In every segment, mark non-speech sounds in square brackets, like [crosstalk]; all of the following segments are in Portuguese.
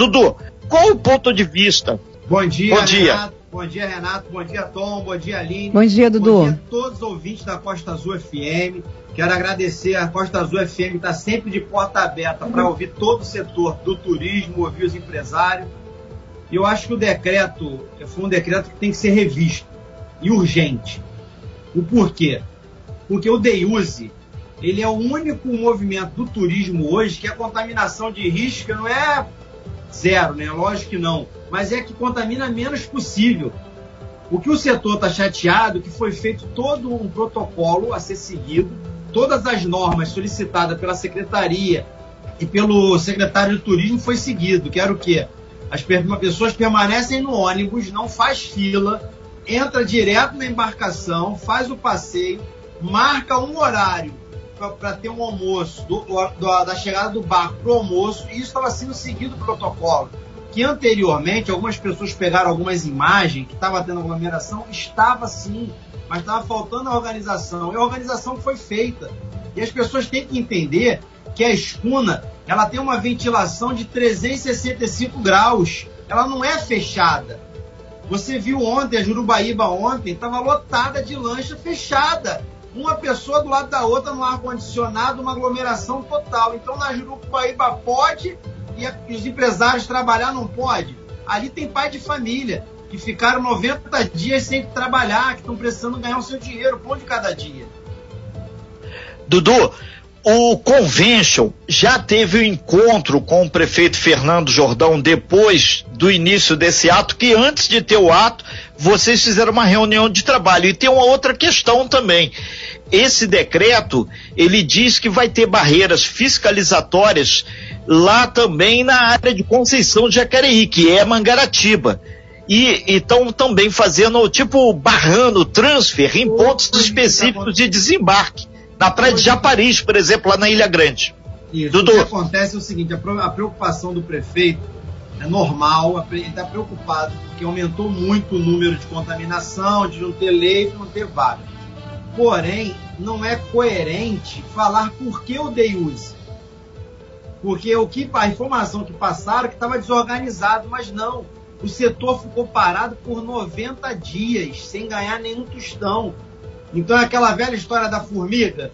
Dudu, qual o ponto de vista? Bom dia, Bom dia. Renato. Bom dia, Renato. Bom dia, Tom. Bom dia, Aline. Bom dia, Dudu. Bom dia a todos os ouvintes da Costa Azul FM. Quero agradecer. A Costa Azul FM está sempre de porta aberta para ouvir todo o setor do turismo, ouvir os empresários. E eu acho que o decreto foi um decreto que tem que ser revisto e urgente. O porquê? Porque o DEUSE, ele é o único movimento do turismo hoje que a contaminação de risco não é zero, né? Lógico que não. Mas é que contamina menos possível. O que o setor está chateado é que foi feito todo um protocolo a ser seguido, todas as normas solicitadas pela secretaria e pelo secretário de turismo foi seguido, que era o quê? As pessoas permanecem no ônibus, não faz fila, entra direto na embarcação, faz o passeio, marca um horário para ter um almoço, do, do, da chegada do barco para o almoço, e isso estava sendo seguido o protocolo. Que anteriormente, algumas pessoas pegaram algumas imagens que estava tendo aglomeração, estava sim, mas estava faltando a organização. E a organização foi feita. E as pessoas têm que entender que a escuna ela tem uma ventilação de 365 graus. Ela não é fechada. Você viu ontem, a Jurubaíba ontem, estava lotada de lancha fechada uma pessoa do lado da outra no ar-condicionado, uma aglomeração total. Então na Jurupaíba pode e os empresários trabalhar não pode. Ali tem pai de família que ficaram 90 dias sem trabalhar, que estão precisando ganhar o seu dinheiro, pão de cada dia. Dudu, o Convention já teve um encontro com o prefeito Fernando Jordão depois do início desse ato, que antes de ter o ato, vocês fizeram uma reunião de trabalho. E tem uma outra questão também. Esse decreto, ele diz que vai ter barreiras fiscalizatórias lá também na área de Conceição de Jacareí, que é Mangaratiba. E estão também fazendo, tipo, barrando transfer em pontos específicos de desembarque na praia de Japaris, por exemplo, lá na Ilha Grande. Isso. Dudu. O que acontece é o seguinte: a preocupação do prefeito é normal, ele está preocupado porque aumentou muito o número de contaminação, de não ter leito, não ter vaga. Porém, não é coerente falar por que o DEUS. Porque o que, a informação que passaram é que estava desorganizado, mas não. O setor ficou parado por 90 dias, sem ganhar nenhum tostão. Então é aquela velha história da formiga.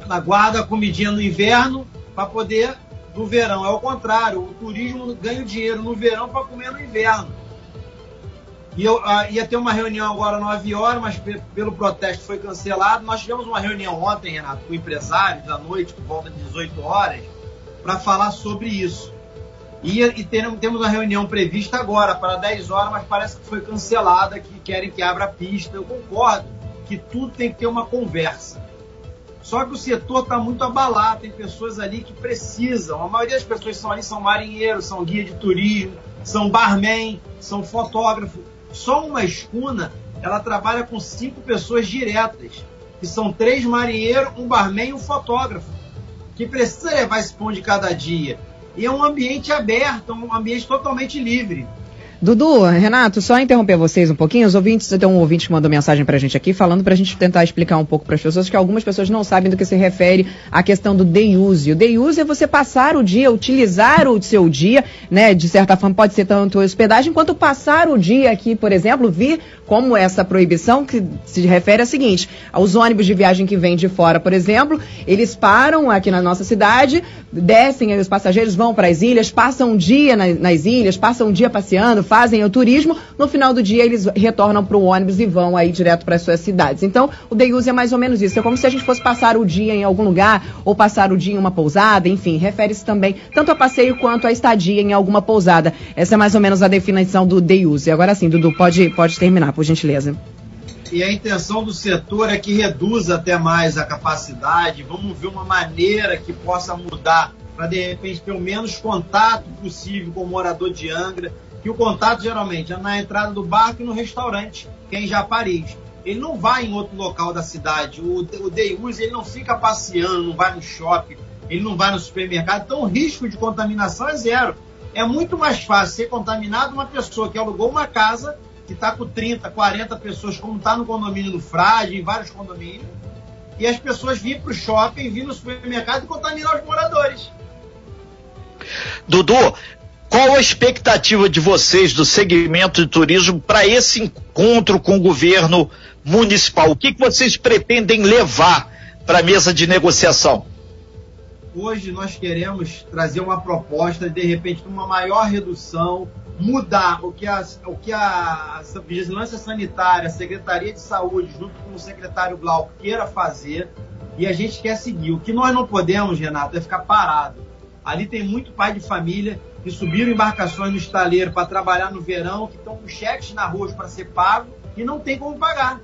Ela guarda a comidinha no inverno para poder no verão. É o contrário. O turismo ganha dinheiro no verão para comer no inverno. E eu uh, ia ter uma reunião agora às 9 horas, mas pelo protesto foi cancelado. Nós tivemos uma reunião ontem, Renato, com empresários da noite, por volta de 18 horas, para falar sobre isso. E, e temos, temos uma reunião prevista agora para 10 horas, mas parece que foi cancelada, que querem que abra a pista. Eu concordo que tudo tem que ter uma conversa. Só que o setor está muito abalado, tem pessoas ali que precisam. A maioria das pessoas que são ali são marinheiros, são guia de turismo, são barman, são fotógrafos. Só uma escuna, ela trabalha com cinco pessoas diretas, que são três marinheiros, um barman e um fotógrafo, que precisa levar esse pão de cada dia. E é um ambiente aberto, um ambiente totalmente livre. Dudu, Renato, só interromper vocês um pouquinho. Os ouvintes, tem um ouvinte que mandou mensagem pra gente aqui, falando pra gente tentar explicar um pouco para as pessoas, que algumas pessoas não sabem do que se refere à questão do day use. O day use é você passar o dia, utilizar o seu dia, né? De certa forma, pode ser tanto hospedagem, quanto passar o dia aqui, por exemplo, vir como essa proibição que se refere a seguinte: aos ônibus de viagem que vêm de fora, por exemplo, eles param aqui na nossa cidade, descem, os passageiros vão para as ilhas, passam um dia nas, nas ilhas, passam um dia passeando, fazem o turismo, no final do dia eles retornam para o ônibus e vão aí direto para as suas cidades. Então, o day use é mais ou menos isso. É como se a gente fosse passar o dia em algum lugar ou passar o dia em uma pousada, enfim, refere-se também tanto a passeio quanto a estadia em alguma pousada. Essa é mais ou menos a definição do day use. Agora sim, Dudu, pode, pode terminar, por gentileza. E a intenção do setor é que reduza até mais a capacidade. Vamos ver uma maneira que possa mudar para de repente ter o menos contato possível com o morador de Angra que o contato geralmente é na entrada do barco e no restaurante, que é em Japariz. Ele não vai em outro local da cidade. O, o day use ele não fica passeando, não vai no shopping, ele não vai no supermercado. Então o risco de contaminação é zero. É muito mais fácil ser contaminado uma pessoa que alugou uma casa que está com 30, 40 pessoas, como está no condomínio do Frade, em vários condomínios, e as pessoas virem para o shopping, vir no supermercado e contaminar os moradores. Dudu, qual a expectativa de vocês do segmento de turismo para esse encontro com o governo municipal? O que, que vocês pretendem levar para a mesa de negociação? Hoje nós queremos trazer uma proposta de, de repente, uma maior redução, mudar o que a, o que a Vigilância Sanitária, a Secretaria de Saúde, junto com o secretário Glauco, queira fazer, e a gente quer seguir. O que nós não podemos, Renato, é ficar parado. Ali tem muito pai de família que subiram embarcações no estaleiro para trabalhar no verão, que estão com cheques na rua para ser pago e não tem como pagar.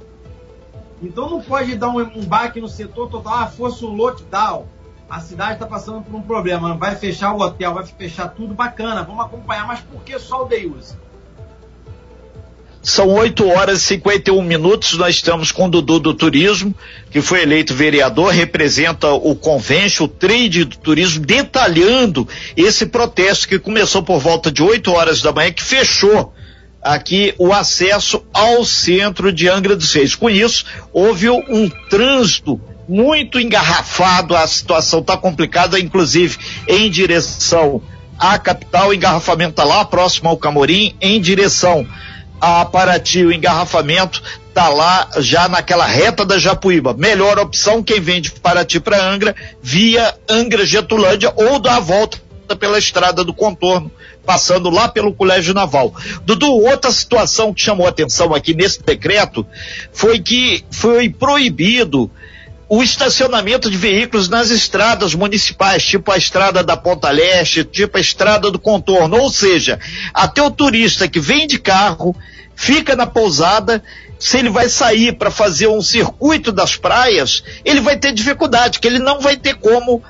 Então não pode dar um, um baque no setor total, ah, fosse um lockdown a cidade está passando por um problema, vai fechar o hotel, vai fechar tudo, bacana, vamos acompanhar, mas por que só o Deus? São 8 horas e 51 minutos. Nós estamos com o Dudu do Turismo, que foi eleito vereador, representa o convênio, o trade do turismo, detalhando esse protesto que começou por volta de 8 horas da manhã, que fechou aqui o acesso ao centro de Angra dos Reis. Com isso, houve um trânsito muito engarrafado, a situação está complicada, inclusive em direção à capital, engarrafamento está lá próximo ao Camorim, em direção a Paraty, o engarrafamento está lá já naquela reta da Japuíba. Melhor opção, quem vem de Paraty para Angra, via Angra Getulândia ou dá a volta pela estrada do contorno, passando lá pelo Colégio Naval. Dudu, outra situação que chamou atenção aqui nesse decreto foi que foi proibido o estacionamento de veículos nas estradas municipais, tipo a estrada da Ponta Leste, tipo a estrada do contorno. Ou seja, até o turista que vem de carro, fica na pousada, se ele vai sair para fazer um circuito das praias, ele vai ter dificuldade, que ele não vai ter como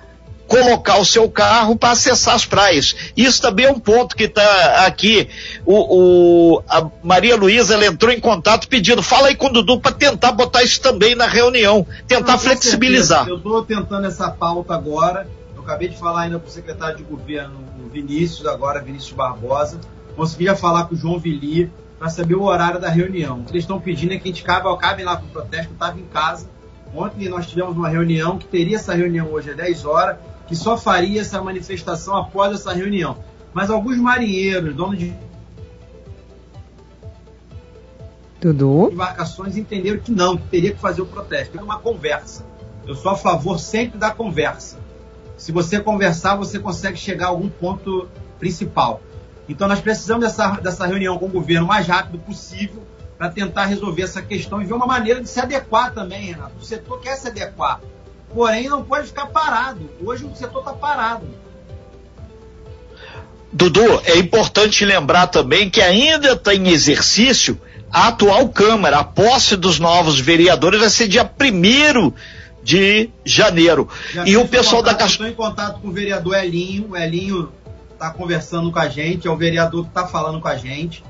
colocar o seu carro para acessar as praias. Isso também é um ponto que está aqui. O, o, a Maria Luísa ela entrou em contato pedindo, fala aí com o Dudu para tentar botar isso também na reunião, tentar flexibilizar. Certeza. Eu estou tentando essa pauta agora. Eu acabei de falar ainda com o secretário de governo, o Vinícius, agora Vinícius Barbosa. Consegui já falar com o João Vili para saber o horário da reunião. O que eles estão pedindo é que a gente cabe, cabe lá com o protesto, eu estava em casa. Ontem nós tivemos uma reunião, que teria essa reunião hoje às 10 horas que só faria essa manifestação após essa reunião. Mas alguns marinheiros, donos de Tudo. embarcações entenderam que não, que teria que fazer o protesto. É uma conversa. Eu sou a favor sempre da conversa. Se você conversar, você consegue chegar a algum ponto principal. Então nós precisamos dessa, dessa reunião com o governo o mais rápido possível para tentar resolver essa questão e ver uma maneira de se adequar também, Renato. O setor quer se adequar porém não pode ficar parado. Hoje o setor está parado. Dudu, é importante lembrar também que ainda está em exercício a atual Câmara. A posse dos novos vereadores vai ser dia 1 de janeiro. Já e o pessoal contato, da Estou em contato com o vereador Elinho. O Elinho está conversando com a gente, é o vereador que está falando com a gente.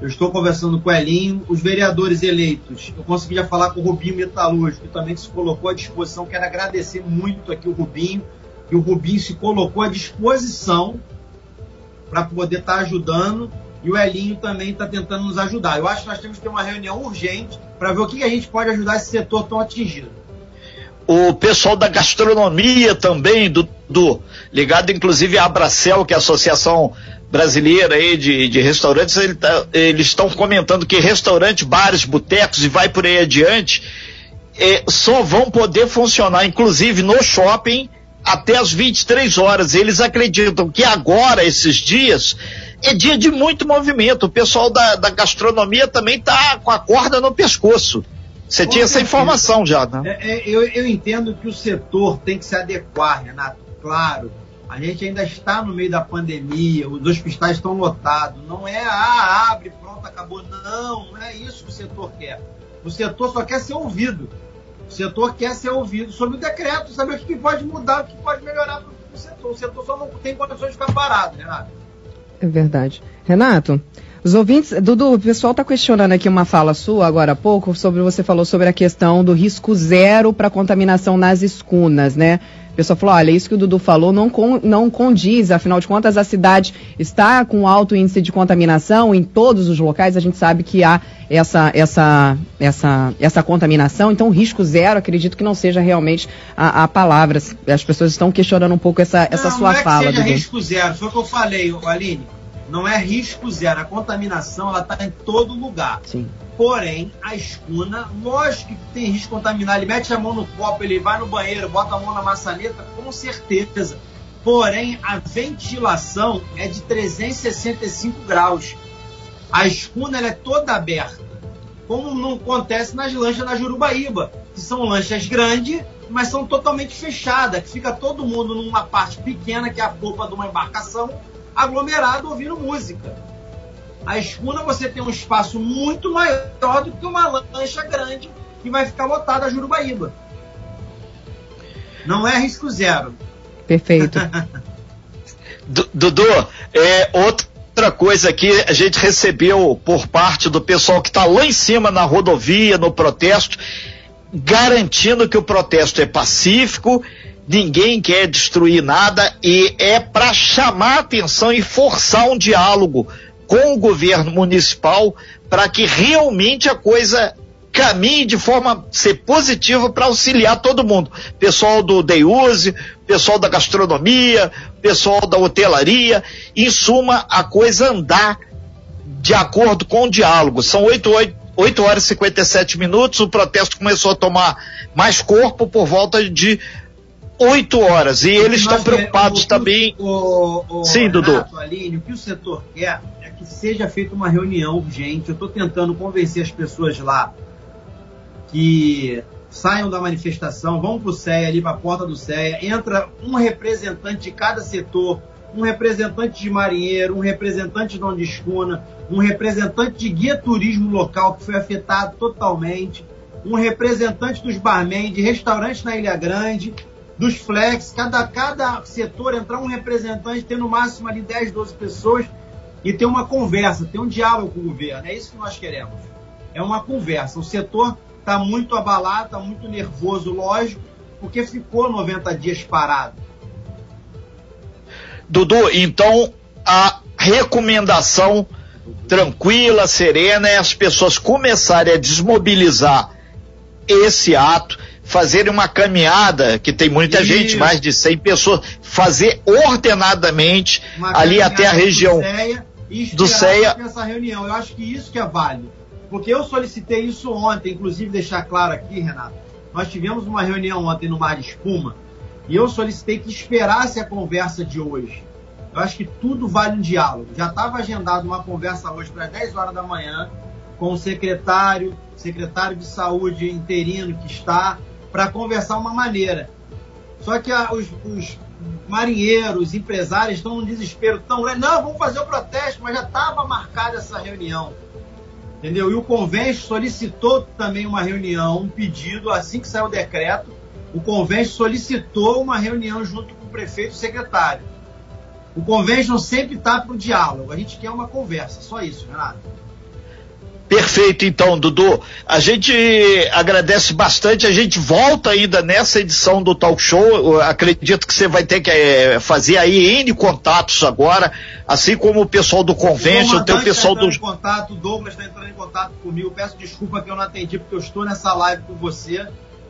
Eu estou conversando com o Elinho, os vereadores eleitos. Eu consegui já falar com o Rubinho Metalúrgico, que também se colocou à disposição. Quero agradecer muito aqui o Rubinho, que o Rubinho se colocou à disposição para poder estar tá ajudando. E o Elinho também está tentando nos ajudar. Eu acho que nós temos que ter uma reunião urgente para ver o que a gente pode ajudar esse setor tão atingido. O pessoal da gastronomia também, do, do ligado inclusive à Abracel, que é a Associação brasileira aí de, de restaurantes, ele tá, eles estão comentando que restaurantes, bares, botecos e vai por aí adiante é, só vão poder funcionar, inclusive no shopping, até as 23 horas. Eles acreditam que agora, esses dias, é dia de muito movimento. O pessoal da, da gastronomia também está com a corda no pescoço. Você tinha essa informação já, né? É, é, eu, eu entendo que o setor tem que se adequar, Renato, claro a gente ainda está no meio da pandemia, os hospitais estão lotados. Não é, ah, abre, pronto, acabou. Não, não é isso que o setor quer. O setor só quer ser ouvido. O setor quer ser ouvido sobre o decreto, saber o que pode mudar, o que pode melhorar para o setor. O setor só não tem condições de ficar parado, Renato. É verdade. Renato, Os ouvintes, Dudu, o pessoal está questionando aqui uma fala sua agora há pouco sobre você falou sobre a questão do risco zero para contaminação nas escunas, né? O pessoal falou, olha, isso que o Dudu falou não, con, não condiz, afinal de contas a cidade está com alto índice de contaminação em todos os locais, a gente sabe que há essa, essa, essa, essa contaminação, então risco zero, acredito que não seja realmente a, a palavra. As pessoas estão questionando um pouco essa, essa não, sua não é fala, que seja Dudu. risco zero, foi o que eu falei, Aline não é risco zero. A contaminação ela está em todo lugar. Sim. Porém, a escuna, lógico que tem risco de contaminar. Ele mete a mão no copo, ele vai no banheiro, bota a mão na maçaneta, com certeza. Porém, a ventilação é de 365 graus. A escuna ela é toda aberta. Como não acontece nas lanchas da Jurubaíba, que são lanchas grandes, mas são totalmente fechadas, que fica todo mundo numa parte pequena, que é a polpa de uma embarcação, aglomerado ouvindo música. A escuna você tem um espaço muito maior do que uma lancha grande que vai ficar lotada a Jurubaíba. Não é risco zero. Perfeito. [laughs] Dudu, é, outra coisa que a gente recebeu por parte do pessoal que está lá em cima na rodovia, no protesto, garantindo que o protesto é pacífico ninguém quer destruir nada e é para chamar atenção e forçar um diálogo com o governo municipal para que realmente a coisa caminhe de forma ser positiva para auxiliar todo mundo. Pessoal do Deiuse, pessoal da gastronomia, pessoal da hotelaria, em suma, a coisa andar de acordo com o diálogo. São 8, 8, 8 horas e 57 minutos, o protesto começou a tomar mais corpo por volta de oito horas. E eles estão preocupados o, também. O, o, Sim, Renato, Dudu. Aline, o que o setor quer é que seja feita uma reunião urgente. Eu estou tentando convencer as pessoas lá que saiam da manifestação, vão para o CEA, ali para a porta do CEA, entra um representante de cada setor, um representante de marinheiro, um representante de dono de escuna, um representante de guia turismo local que foi afetado totalmente, um representante dos barman, de restaurante na Ilha Grande, dos flex, cada, cada setor entrar um representante, ter no máximo ali 10, 12 pessoas e ter uma conversa, ter um diálogo com o governo. É isso que nós queremos. É uma conversa. O setor está muito abalado, está muito nervoso, lógico, porque ficou 90 dias parado. Dudu, então a recomendação tranquila, serena, é as pessoas começarem a desmobilizar esse ato, fazerem uma caminhada, que tem muita Isso. gente, mais de 100 pessoas, fazer ordenadamente Uma ali até a região do CEA e essa reunião. Eu acho que isso que é válido. Porque eu solicitei isso ontem, inclusive deixar claro aqui, Renato. Nós tivemos uma reunião ontem no Mar de Espuma e eu solicitei que esperasse a conversa de hoje. Eu acho que tudo vale um diálogo. Já estava agendado uma conversa hoje para as 10 horas da manhã com o secretário, secretário de saúde interino que está, para conversar uma maneira. Só que a, os, os marinheiros, empresários estão num desespero tão grande. Não, vamos fazer o protesto, mas já estava marcada essa reunião. Entendeu? E o convênio solicitou também uma reunião, um pedido, assim que saiu o decreto, o convênio solicitou uma reunião junto com o prefeito e o secretário. O convênio sempre está para o diálogo, a gente quer uma conversa, só isso, Renato. Perfeito, então, Dudu. A gente agradece bastante. A gente volta ainda nessa edição do Talk Show. Eu acredito que você vai ter que eh, fazer aí N contatos agora, assim como o pessoal do Convention, tem o pessoal tá do. em contato, o Douglas está entrando em contato comigo. Peço desculpa que eu não atendi, porque eu estou nessa live com você.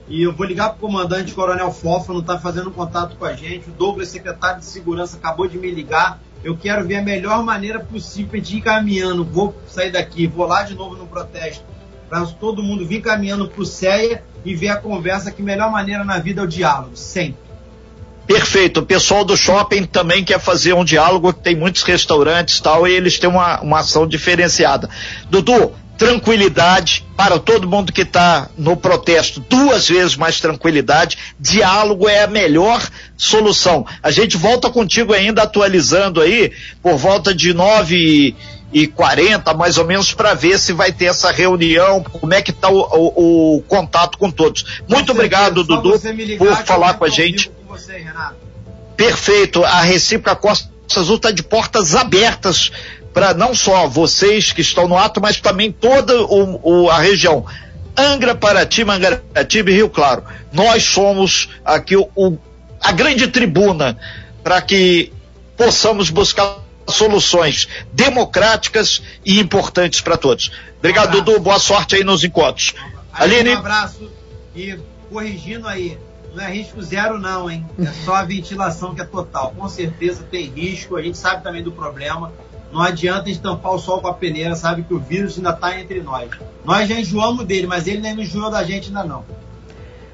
E eu vou ligar para o comandante Coronel Fofa, não está fazendo contato com a gente. O Douglas, secretário de Segurança, acabou de me ligar. Eu quero ver a melhor maneira possível gente ir caminhando. Vou sair daqui, vou lá de novo no protesto. Para todo mundo vir caminhando para o CEA e ver a conversa que melhor maneira na vida é o diálogo, sempre. Perfeito. O pessoal do shopping também quer fazer um diálogo, tem muitos restaurantes tal, e eles têm uma, uma ação diferenciada. Dudu, tranquilidade para todo mundo que está no protesto, duas vezes mais tranquilidade. Diálogo é a melhor solução. A gente volta contigo ainda atualizando aí por volta de nove e 40 mais ou menos para ver se vai ter essa reunião, como é que está o, o, o contato com todos. Muito Com obrigado, Dudu, por falar com a gente. Com você. Perfeito. A recíproca Costa Azul está de portas abertas para não só vocês que estão no ato, mas também toda o, o, a região. Angra, Paraty, Mangaratiba e Rio Claro. Nós somos aqui o, o a grande tribuna para que possamos buscar soluções democráticas e importantes para todos. Obrigado, um Dudu. Boa sorte aí nos encontros. Aline. Um abraço e corrigindo aí, não é risco zero não, hein? É só a ventilação que é total. Com certeza tem risco, a gente sabe também do problema. Não adianta estampar o sol com a peneira, sabe que o vírus ainda está entre nós. Nós já enjoamos dele, mas ele nem enjoou da gente ainda não.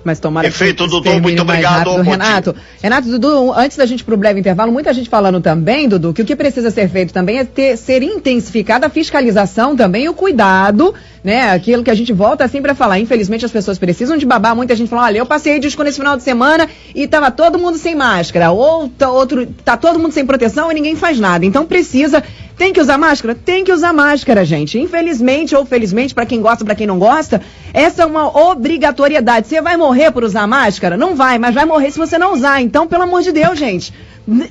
Mas tomara Perfeito, que Dudu, muito obrigado. Rápido. Renato, Renato, Dudu, antes da gente pro breve intervalo, muita gente falando também, Dudu, que o que precisa ser feito também é ter, ser intensificada a fiscalização também e o cuidado né? Aquilo que a gente volta sempre a falar. Infelizmente as pessoas precisam de babar. Muita gente fala, olha, eu passei disco nesse final de semana e tava todo mundo sem máscara. Ou tá, outro, tá todo mundo sem proteção e ninguém faz nada. Então precisa tem que usar máscara? Tem que usar máscara, gente. Infelizmente ou felizmente, para quem gosta, para quem não gosta, essa é uma obrigatoriedade. Você vai morrer por usar máscara? Não vai, mas vai morrer se você não usar. Então, pelo amor de Deus, gente.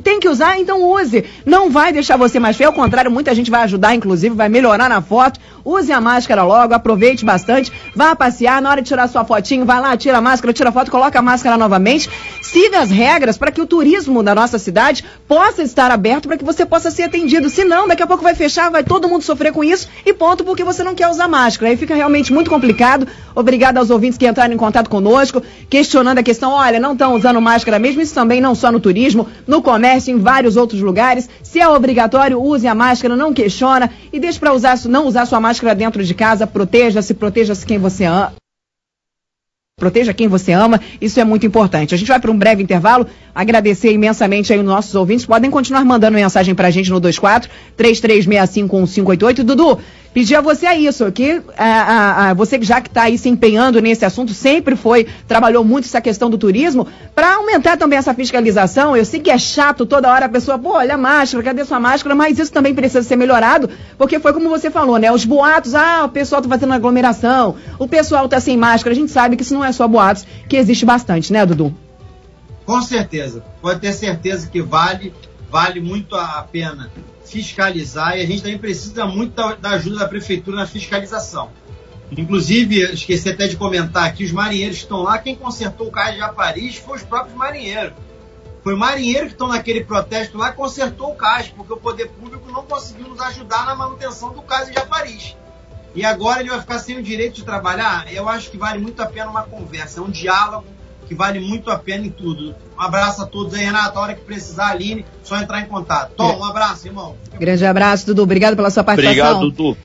Tem que usar, então use. Não vai deixar você mais feio, ao contrário, muita gente vai ajudar, inclusive, vai melhorar na foto. Use a máscara logo, aproveite bastante, vá passear, na hora de tirar sua fotinho, vai lá, tira a máscara, tira a foto, coloca a máscara novamente. Siga as regras para que o turismo da nossa cidade possa estar aberto para que você possa ser atendido. Se não, daqui a pouco vai fechar, vai todo mundo sofrer com isso e ponto porque você não quer usar máscara. Aí fica realmente muito complicado. Obrigada aos ouvintes que entraram em contato conosco, questionando a questão, olha, não estão usando máscara mesmo, isso também não só no turismo, no comércio, em vários outros lugares. Se é obrigatório, use a máscara, não questiona e deixe para usar, não usar sua máscara dentro de casa, proteja-se, proteja-se quem você ama. Proteja quem você ama, isso é muito importante. A gente vai para um breve intervalo, agradecer imensamente aí os nossos ouvintes. Podem continuar mandando mensagem para a gente no 24 3365 1588. Dudu, pedir a você isso, que a, a, você já que está aí se empenhando nesse assunto, sempre foi, trabalhou muito essa questão do turismo, para aumentar também essa fiscalização. Eu sei que é chato toda hora a pessoa, pô, olha a máscara, cadê sua máscara? Mas isso também precisa ser melhorado, porque foi como você falou, né? Os boatos, ah, o pessoal está fazendo aglomeração, o pessoal está sem máscara. A gente sabe que isso não é só boatos, que existe bastante, né, Dudu? Com certeza. Pode ter certeza que vale, vale muito a pena fiscalizar e a gente também precisa muito da, da ajuda da prefeitura na fiscalização. Inclusive, esqueci até de comentar aqui, os marinheiros que estão lá, quem consertou o cais de Paris foi os próprios marinheiros. Foi marinheiro que estão naquele protesto lá consertou o cais, porque o poder público não conseguiu nos ajudar na manutenção do cais de Paris. E agora ele vai ficar sem o direito de trabalhar? Eu acho que vale muito a pena uma conversa, um diálogo que vale muito a pena em tudo. Um abraço a todos aí, Renato. A hora que precisar, Aline, só entrar em contato. Tom, um abraço, irmão. Grande abraço, Dudu. Obrigado pela sua participação. Obrigado, Dudu.